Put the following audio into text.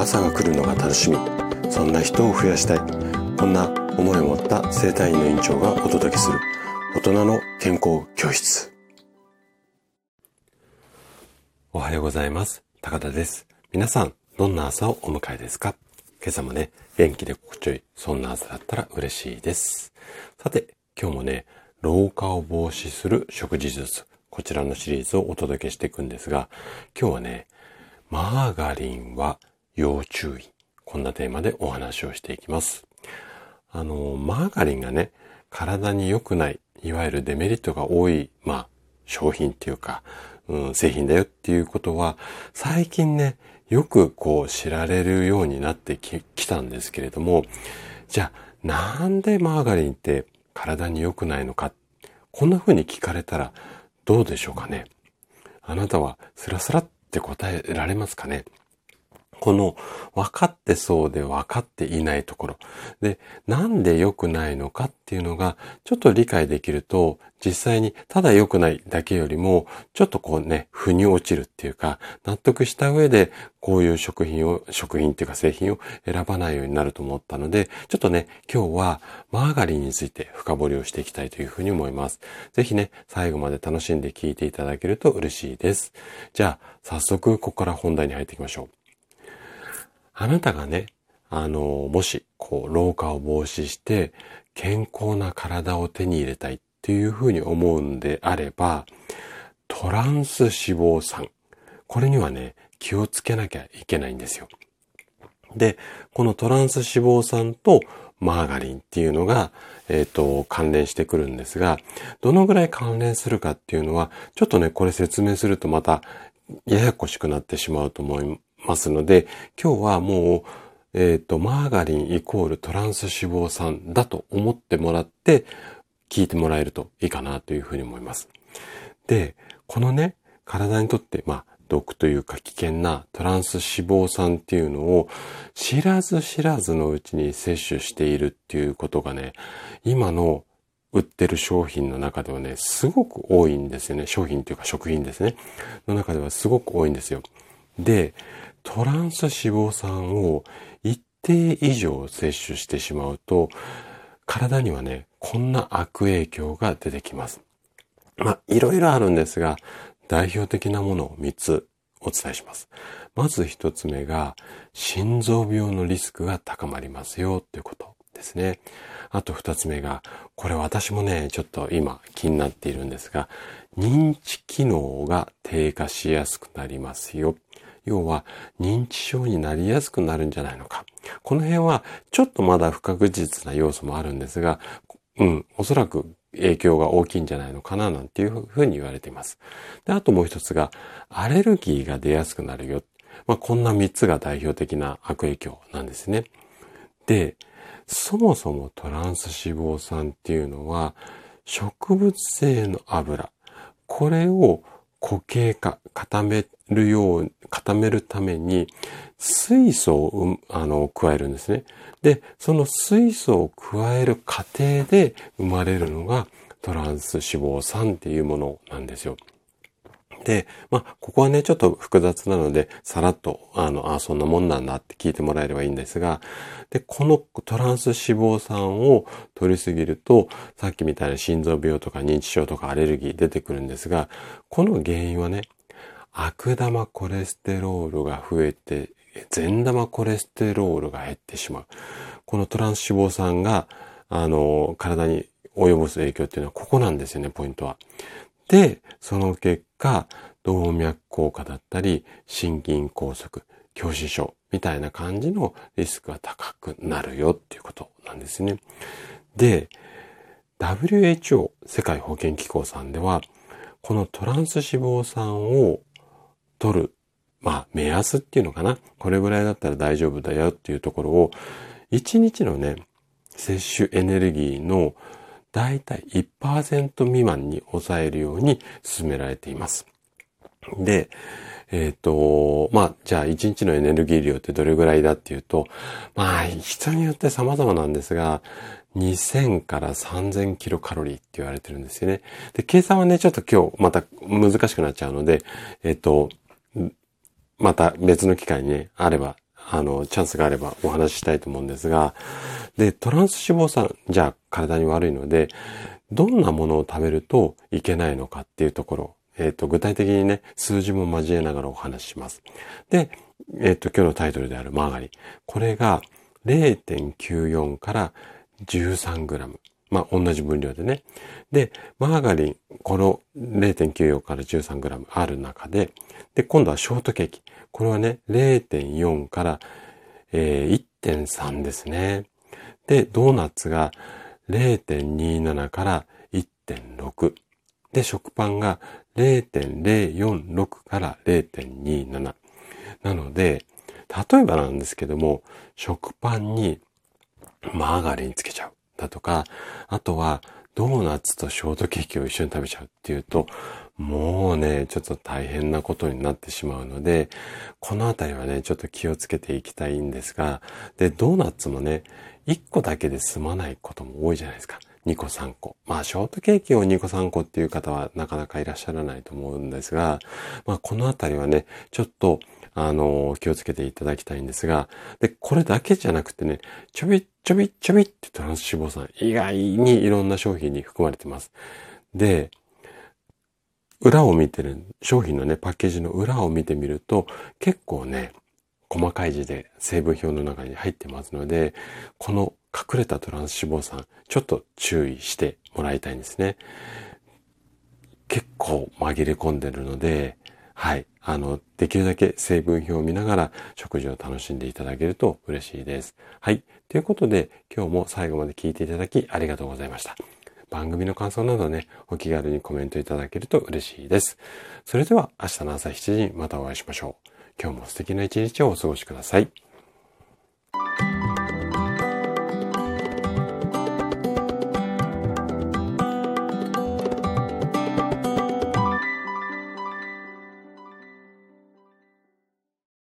朝が来るのが楽しみ。そんな人を増やしたい。こんな思いを持った生体院の院長がお届けする。大人の健康教室。おはようございます。高田です。皆さんどんな朝をお迎えですか？今朝もね元気で心地よいそんな朝だったら嬉しいです。さて今日もね老化を防止する食事術こちらのシリーズをお届けしていくんですが今日はねマーガリンは要注意。こんなテーマでお話をしていきます。あの、マーガリンがね、体に良くない、いわゆるデメリットが多い、まあ、商品っていうか、うん、製品だよっていうことは、最近ね、よくこう知られるようになってきたんですけれども、じゃあ、なんでマーガリンって体に良くないのか、こんな風に聞かれたらどうでしょうかね？あなたはスラスラって答えられますかね？この分かってそうで分かっていないところ。で、なんで良くないのかっていうのがちょっと理解できると、実際にただ良くないだけよりも、ちょっとこうね、腑に落ちるっていうか、納得した上でこういう食品を、食品っていうか製品を選ばないようになると思ったので、ちょっとね、今日はマーガリンについて深掘りをしていきたいというふうに思います。ぜひね、最後まで楽しんで聞いていただけると嬉しいです。じゃあ、早速ここから本題に入っていきましょう。あなたがね、あの、もし、こう、老化を防止して、健康な体を手に入れたいっていうふうに思うんであれば、トランス脂肪酸。これにはね、気をつけなきゃいけないんですよ。で、このトランス脂肪酸とマーガリンっていうのが、えっ、ー、と、関連してくるんですが、どのぐらい関連するかっていうのは、ちょっとね、これ説明するとまた、ややこしくなってしまうと思いますので、今日はもう、えっ、ー、と、マーガリンイコールトランス脂肪酸だと思ってもらって、聞いてもらえるといいかなというふうに思います。で、このね、体にとって、まあ、毒というか危険なトランス脂肪酸っていうのを知らず知らずのうちに摂取しているっていうことがね、今の売ってる商品の中ではね、すごく多いんですよね。商品というか食品ですね。の中ではすごく多いんですよ。で、トランス脂肪酸を一定以上摂取してしまうと、体にはね、こんな悪影響が出てきます。まあ、いろいろあるんですが、代表的なものを3つお伝えします。まず1つ目が、心臓病のリスクが高まりますよということですね。あと2つ目が、これ私もね、ちょっと今気になっているんですが、認知機能が低下しやすくなりますよ。要は認知症になりやすくなるんじゃないのか。この辺はちょっとまだ不確実な要素もあるんですが、うん、おそらく影響が大きいんじゃないのかななんていうふうに言われています。で、あともう一つが、アレルギーが出やすくなるよ。まあ、こんな三つが代表的な悪影響なんですね。で、そもそもトランス脂肪酸っていうのは、植物性の油。これを固形化、固めるよう、固めるために水素を、あの、加えるんですね。で、その水素を加える過程で生まれるのがトランス脂肪酸っていうものなんですよ。で、まあ、ここはね、ちょっと複雑なので、さらっと、あの、あ、そんなもんなんだって聞いてもらえればいいんですが、で、このトランス脂肪酸を取りすぎると、さっきみたいな心臓病とか認知症とかアレルギー出てくるんですが、この原因はね、悪玉コレステロールが増えて、善玉コレステロールが減ってしまう。このトランス脂肪酸が、あの、体に及ぼす影響っていうのはここなんですよね、ポイントは。で、その結果、動脈硬化だったり、心筋梗塞、狭心症みたいな感じのリスクが高くなるよっていうことなんですね。で、WHO 世界保健機構さんでは、このトランス脂肪酸を取る、まあ目安っていうのかな。これぐらいだったら大丈夫だよっていうところを、1日のね、摂取エネルギーのだいたい1%未満に抑えるように進められています。で、えっ、ー、と、まあ、じゃあ1日のエネルギー量ってどれぐらいだっていうと、まあ、人によって様々なんですが、2000から3000キロカロリーって言われてるんですよね。で、計算はね、ちょっと今日また難しくなっちゃうので、えっ、ー、と、また別の機会にね、あれば、あの、チャンスがあればお話ししたいと思うんですが、で、トランス脂肪酸、じゃあ体に悪いので、どんなものを食べるといけないのかっていうところ、えっ、ー、と、具体的にね、数字も交えながらお話しします。で、えっ、ー、と、今日のタイトルであるマーガリン。これが0.94から13グラム。まあ、同じ分量でね。で、マーガリン、この0.94から13グラムある中で、で、今度はショートケーキ。これはね、0.4から、えー、1.3ですね。で、ドーナツが0.27から1.6。で、食パンが0.046から0.27。なので、例えばなんですけども、食パンにマーガリンつけちゃう。だとか、あとはドーナツとショートケーキを一緒に食べちゃうっていうと、もうね、ちょっと大変なことになってしまうので、このあたりはね、ちょっと気をつけていきたいんですが、で、ドーナツもね、1個だけで済まないことも多いじゃないですか。2個3個。まあ、ショートケーキを2個3個っていう方はなかなかいらっしゃらないと思うんですが、まあ、このあたりはね、ちょっと、あの、気をつけていただきたいんですが、で、これだけじゃなくてね、ちょびちょびちょびってトランス脂肪酸、意外にいろんな商品に含まれてます。で、裏を見てる、商品のね、パッケージの裏を見てみると、結構ね、細かい字で成分表の中に入ってますので、この隠れたトランス脂肪酸、ちょっと注意してもらいたいんですね。結構紛れ込んでるので、はい。あの、できるだけ成分表を見ながら食事を楽しんでいただけると嬉しいです。はい。ということで、今日も最後まで聞いていただきありがとうございました。番組の感想などね、お気軽にコメントいただけると嬉しいです。それでは明日の朝7時にまたお会いしましょう。今日も素敵な一日をお過ごしください。